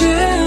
Let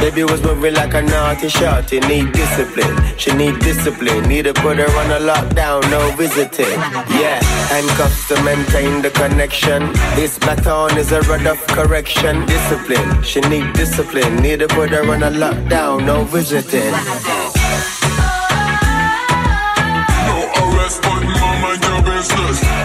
Baby was moving like a naughty shorty. Need discipline. She need discipline. Need to put her on a lockdown. No visiting. Yeah, handcuffs to maintain the connection. This baton is a rod of correction. Discipline. She need discipline. Need to put her on a lockdown. No visiting. Give me that boom, boom, that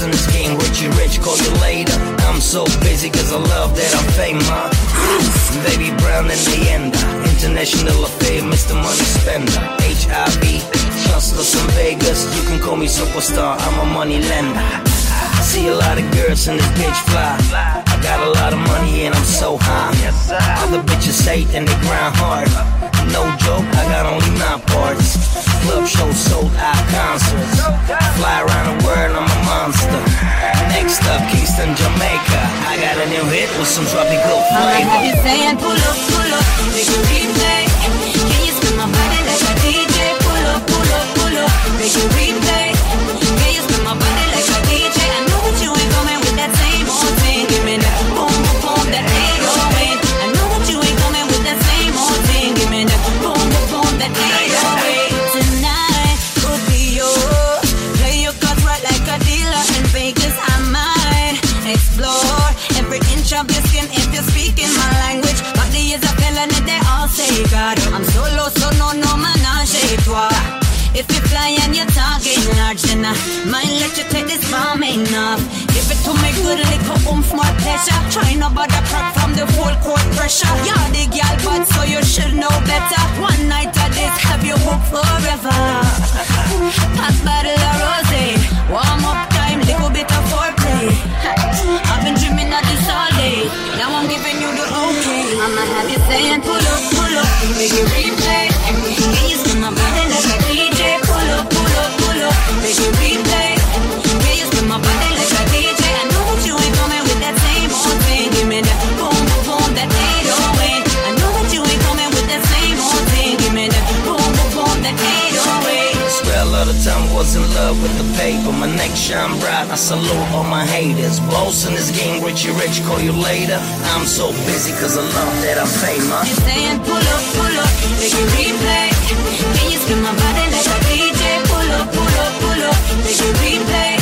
you rich, call you later. I'm so busy cause I love that I'm famous. Baby Brown and Leander, international affair, Mr. Money Spender. HIV, hustler from Vegas, you can call me superstar, I'm a money lender. I see a lot of girls in this bitch fly. I got a lot of money and I'm so high. All the bitches hate and they grind hard. No joke, I got only nine parts. Club shows, sold out concerts. Fly around the world, I'm a monster. Next up, Kingston, Jamaica. I got a new hit with some tropical flavor. I'm you saying, pull up, pull up, make a replay. Can you spin my body like a DJ? Pull up, pull up, pull up, make a replay. Might let you take this bomb enough. Give it to me good, little oomph, more pleasure. Try no bother crack from the full court pressure. You're the girl, but so you should know better. One night of this, have you hooked forever? Pass bottle of rosé, warm up time, little bit of foreplay. I've been dreaming of this all day. Now I'm giving you the okay. I'ma have you saying, pull up, pull up, make it replay. Love with the paper. My neck shine bright. I salute all my haters. Boss in this game, Richie Rich, call you later. I'm so busy cause I love that I'm famous. You're saying pull up, pull up, make it replay. Can you spin my body like a DJ? Pull up, pull up, pull up, make it replay.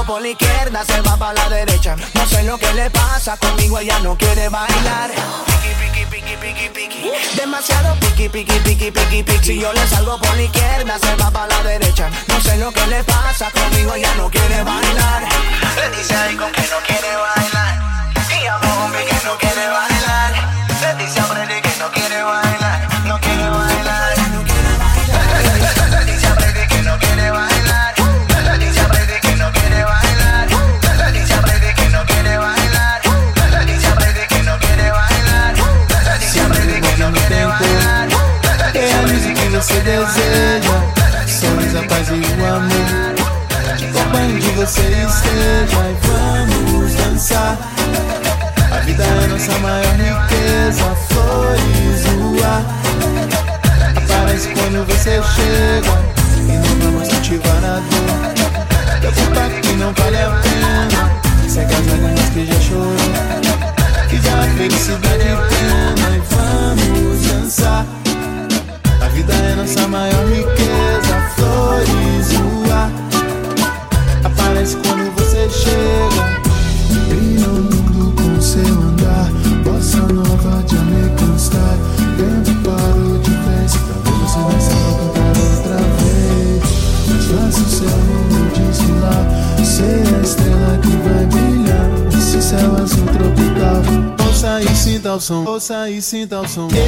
Salgo por la izquierda, se va para la derecha. No sé lo que le pasa, conmigo ella no quiere bailar. Piqui, piqui, piqui, piqui, Demasiado piqui, piqui, piqui, piqui, piqui. Si yo le salgo por la izquierda, se va para la derecha. No sé lo que le pasa, conmigo ella no quiere bailar. Le dice a Icon que no quiere bailar. Y a Bombi que no quiere bailar. Le dice a Freddy que no quiere bailar. dança e sinta o som.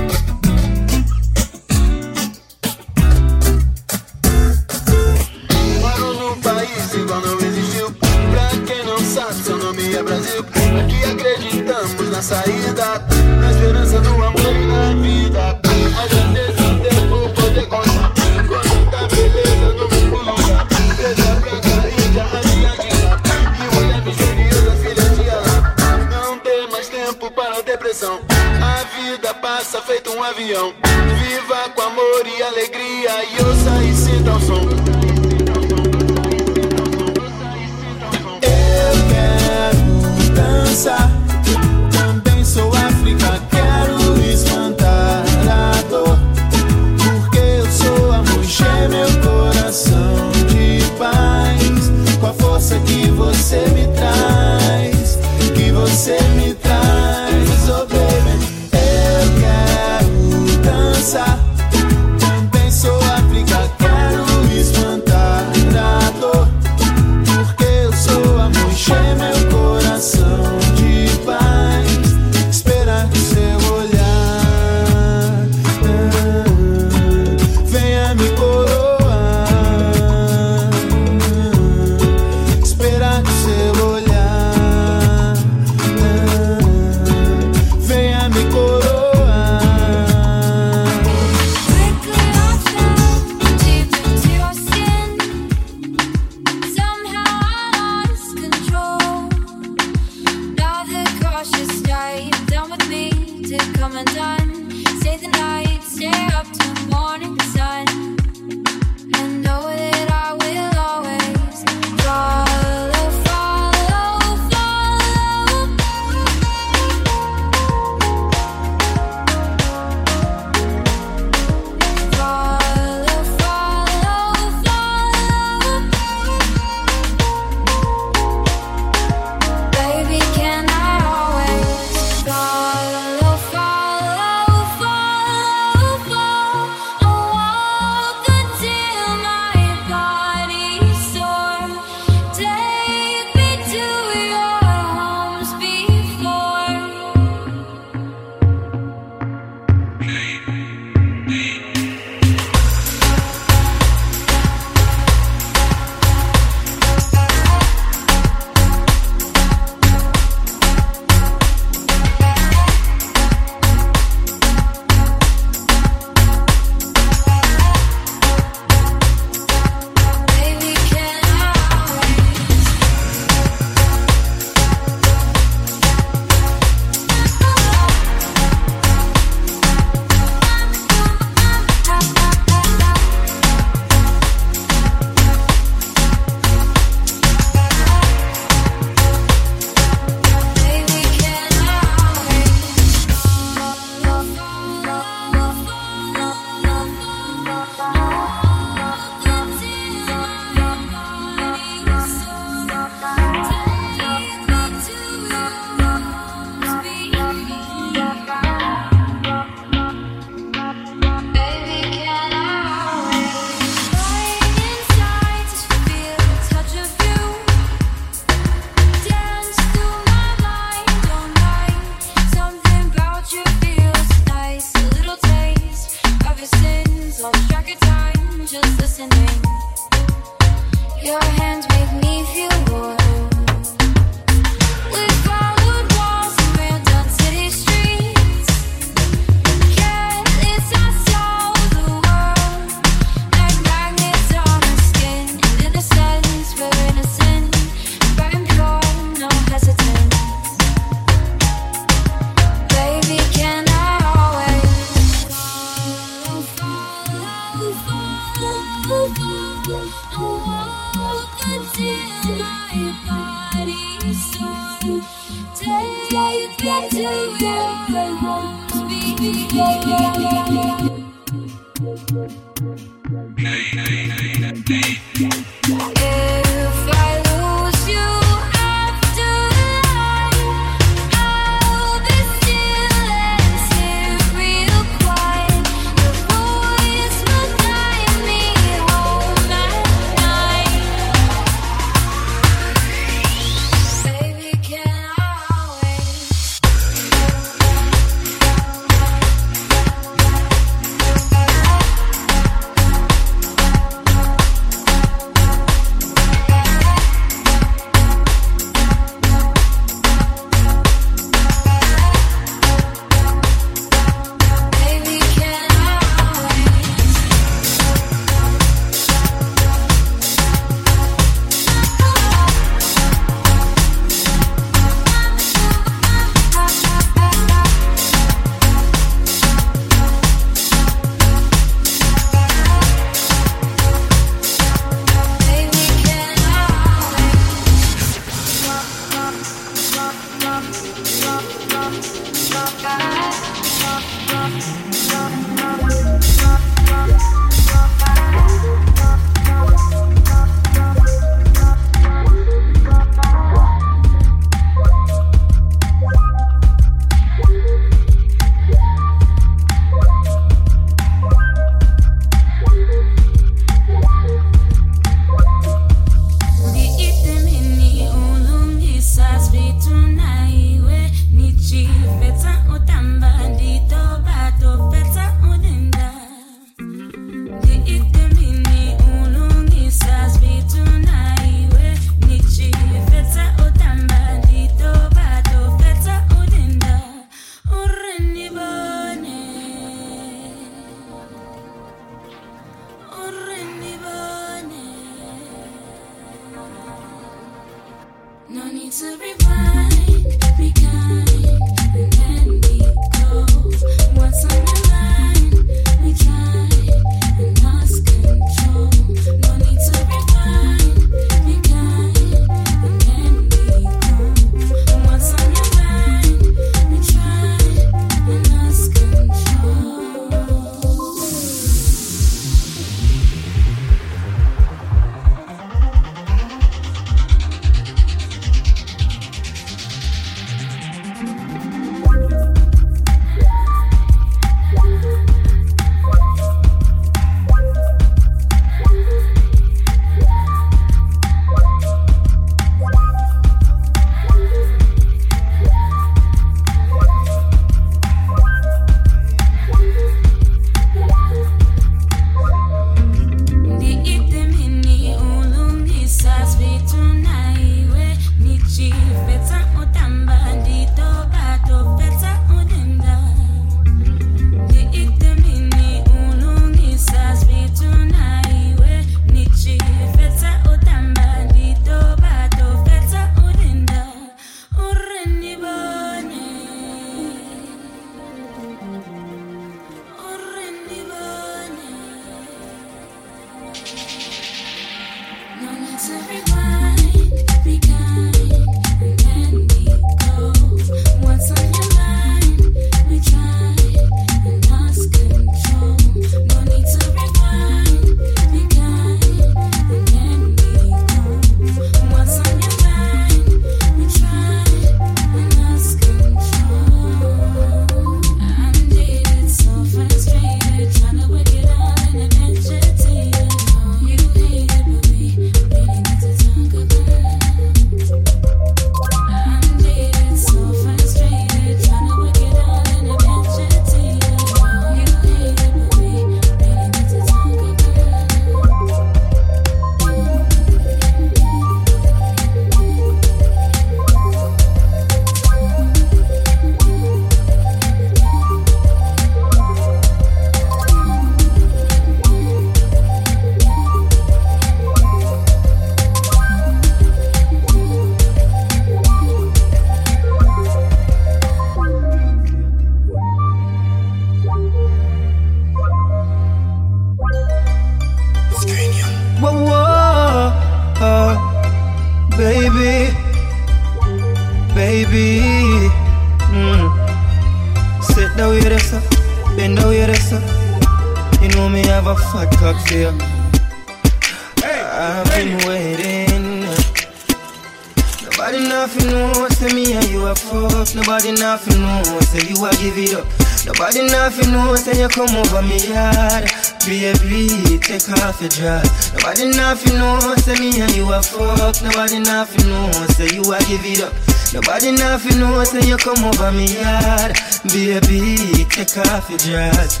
Your dress. Nobody nothing knows, say me and you a fuck. Nobody nothing knows, say you a give it up. Nobody nothing knows, say you come over me yard. Baby, take off your dress.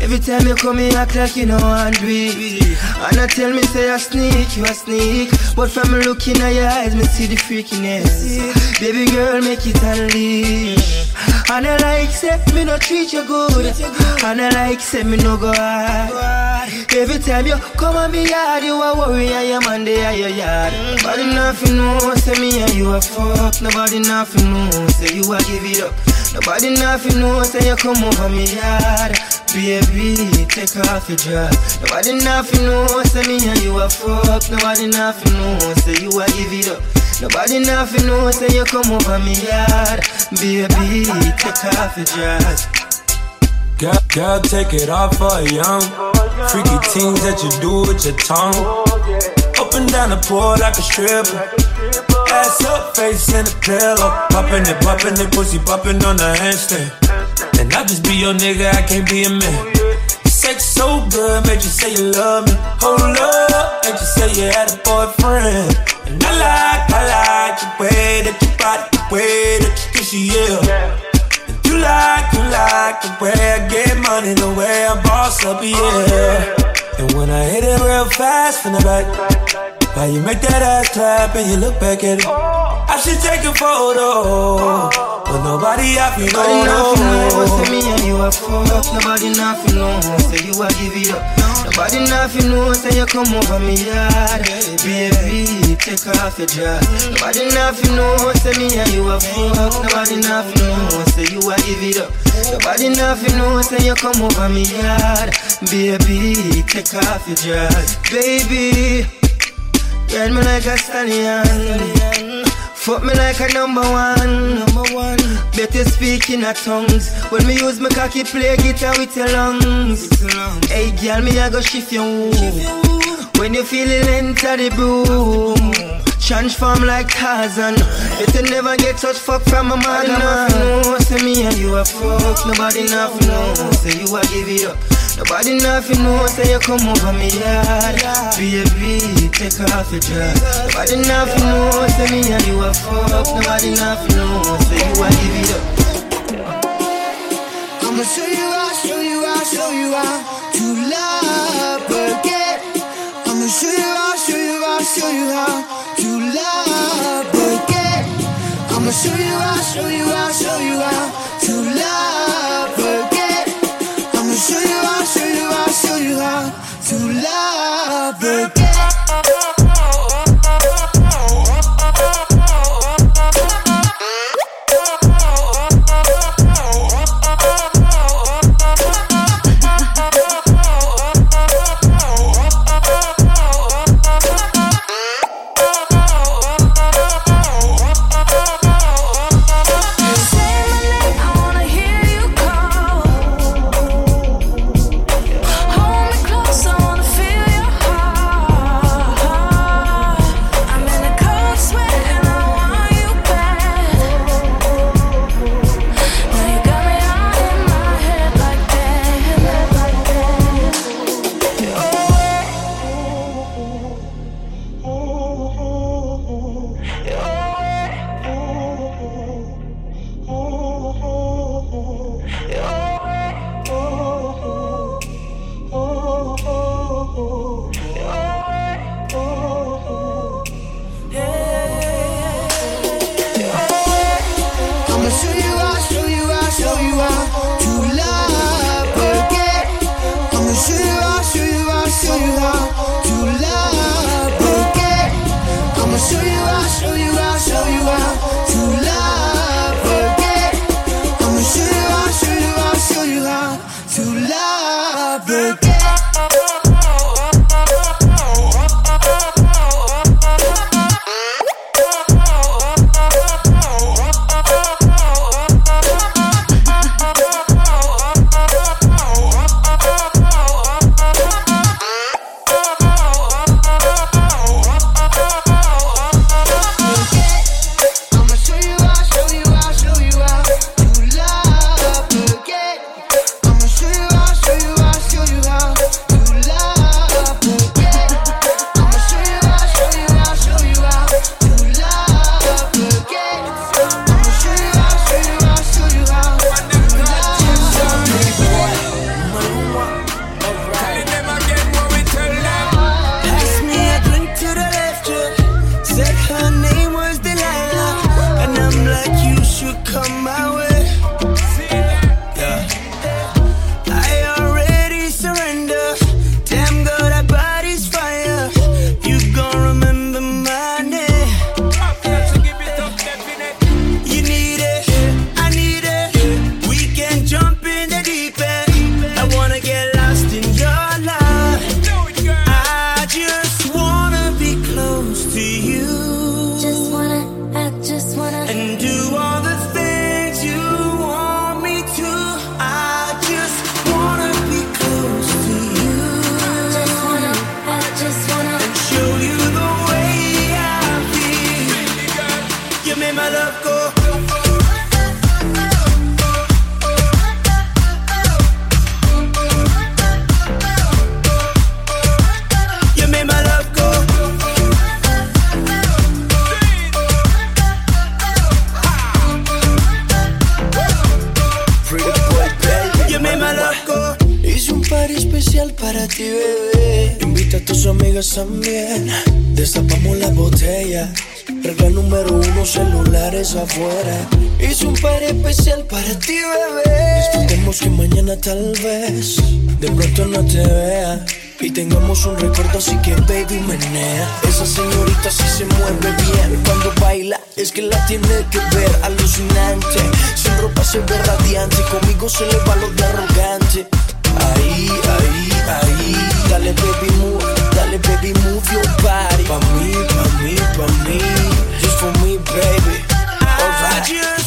Every time you come here, act like you know and it. And I tell me, say I sneak, you a sneak. But from looking at your eyes, me see the freakiness. Baby girl, make it unleash. And I like, say, me no treat you good. And I like, say, me no go hard. Every time you come on me yard, you a worry, I am on the your yard. Nobody nothing know, say me and you a fuck. Nobody nothing know, say you a give it up. Nobody nothing know, say you come over me yard. Baby, take off your dress. Nobody nothing know, say me and you a fuck. Nobody nothing know, say you a give it up. Nobody nothing know, say you come over me yard. Baby, take off your dress. Girl, girl, take it off for a young. Freaky things that you do with your tongue. Up and down the pool like a stripper. Ass up, face in the pillow. Popping it, popping it, pussy popping on the handstand. And I just be your nigga, I can't be a man. Sex so good, made you say you love me. Hold up, made you say you had a boyfriend. And I like, I like the way that you body, the way that you kiss you, yeah. You like, you like the way I get money, the way I boss up, yeah. And when I hit it real fast from the back, why you make that ass clap and you look back at it? I should take a photo, but nobody I feel Nobody nothing know, no. say me and you a fuck. Nobody nothing know, say you a give it up. Nobody nothing know, say you come over me yard. Baby, take off your dress. Nobody nothing know, say me and you a fuck. Nobody nothing know, say you a give it up. Nobody nothing know, say you come over me yard. Baby, take off your dress. Baby, ride me like a stallion. Fuck me like a number one. Number one. Better speak in a tongues. When me use my cocky play guitar with your lungs. Hey girl, me I go shift your womb. When you feel it enter the boom. Transform like Tarzan. Better never get touch fuck from a man. Nobody know, say me and you a fuck. Nobody enough know, say you a give it up. Nobody nothing know, say you come over me yard. Baby, take off your dress. Nobody nothing know, say me and you a fuck. Nobody nothing know, say you a give it up. I'ma show you how, show you how, show you how to love again. I'ma show you how, show you how, show you how to love again. I'ma show you how, show you how, show you how to love how, show you Hice un party especial para ti, bebé. Disfrutemos que mañana tal vez de pronto no te vea. Y tengamos un recuerdo así que baby menea. Esa señorita sí se mueve bien. Cuando baila es que la tiene que ver Alucinante. Sin ropa se ve radiante Conmigo se le va lo de arrogante. Ahí, ahí, ahí. Dale baby move, dale baby move your body. Pa' mí, pa' mí, pa' mí. Just for me baby I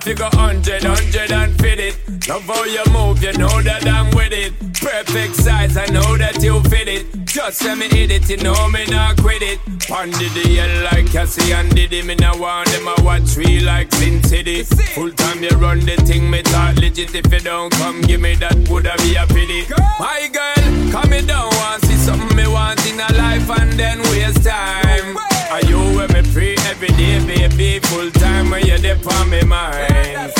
Want figure hundred, hundred and fit it. Love how you move, you know that I'm with it. Perfect size, I know that you fit it. Just let me hit it, you know me not quit it. Pondy the hell like Cassie and Diddy. Me now want them I watch we like Sin City. Full time you run the thing, me talk legit. If you don't come, give me that, woulda be a pity. My girl, come me down, want see something me want in a life and then waste time. Are you with me free day, baby? Full time when you're for me mind.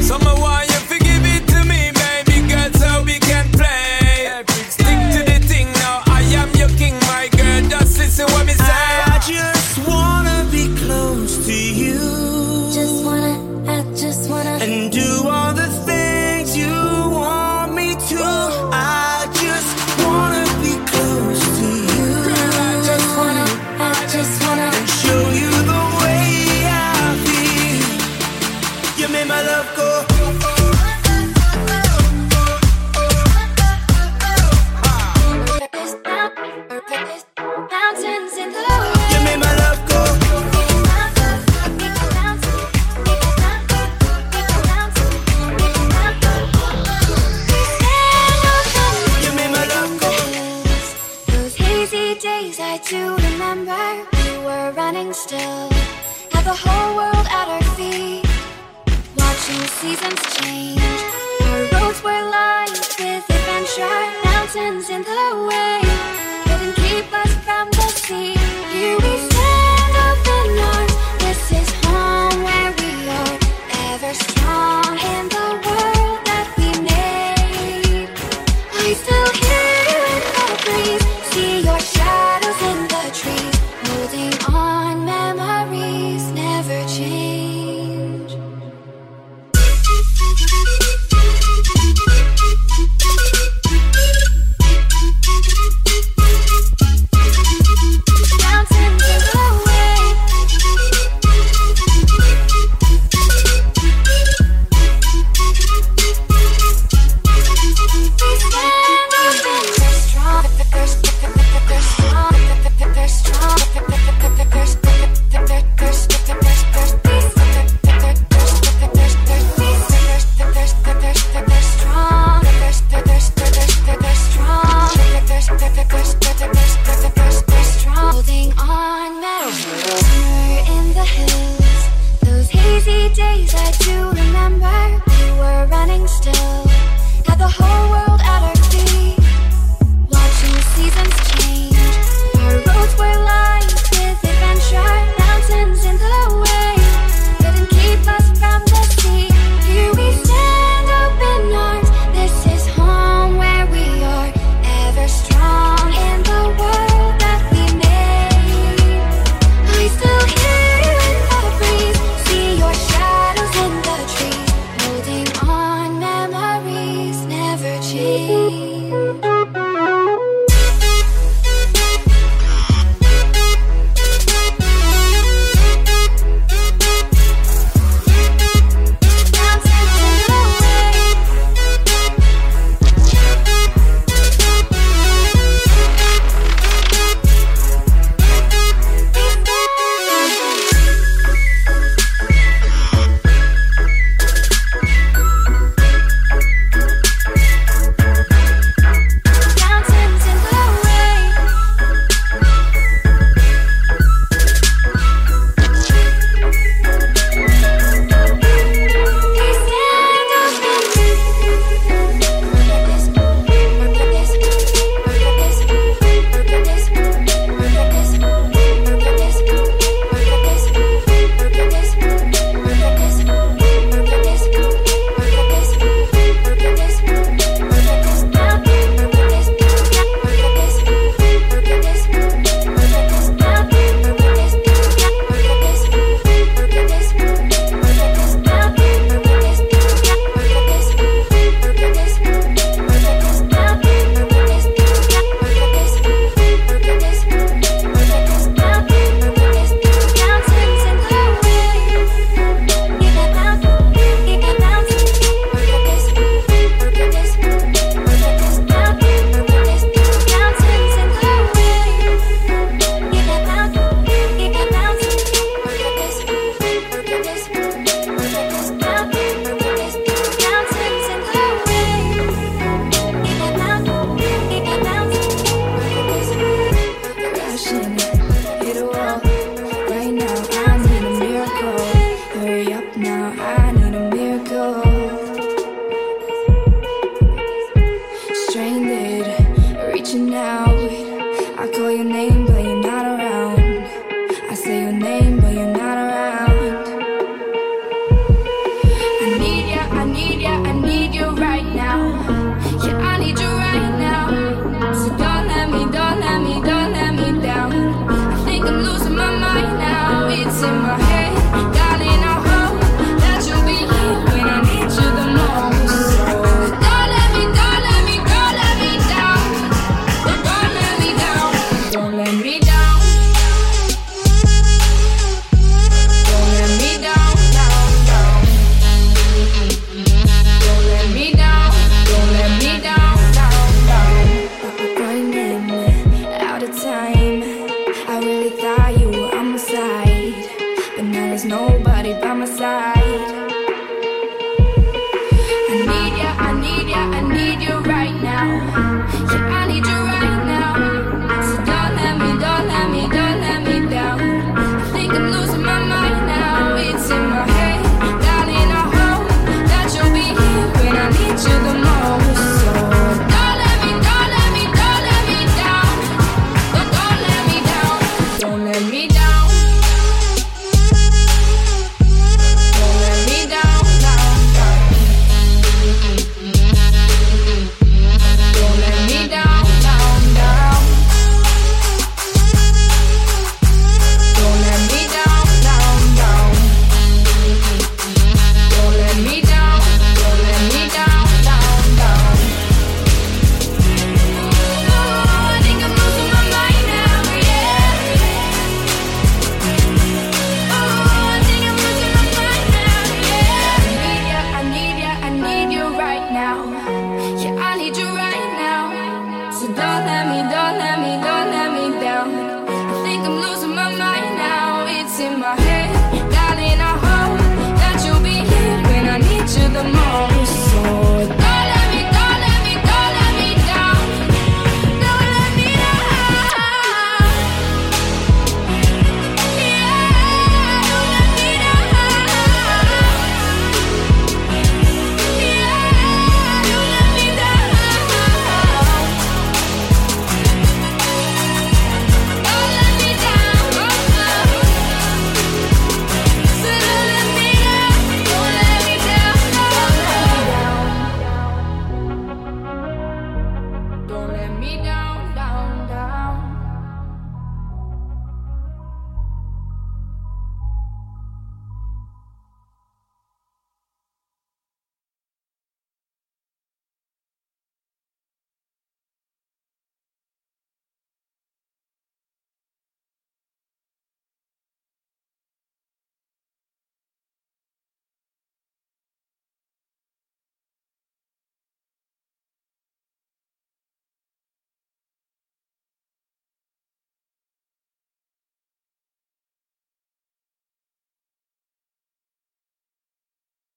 Summer want you forgive it to me, baby girl, so we can play. Stick to the thing now. I am your king, my girl. Just listen what me say. I just wanna seasons change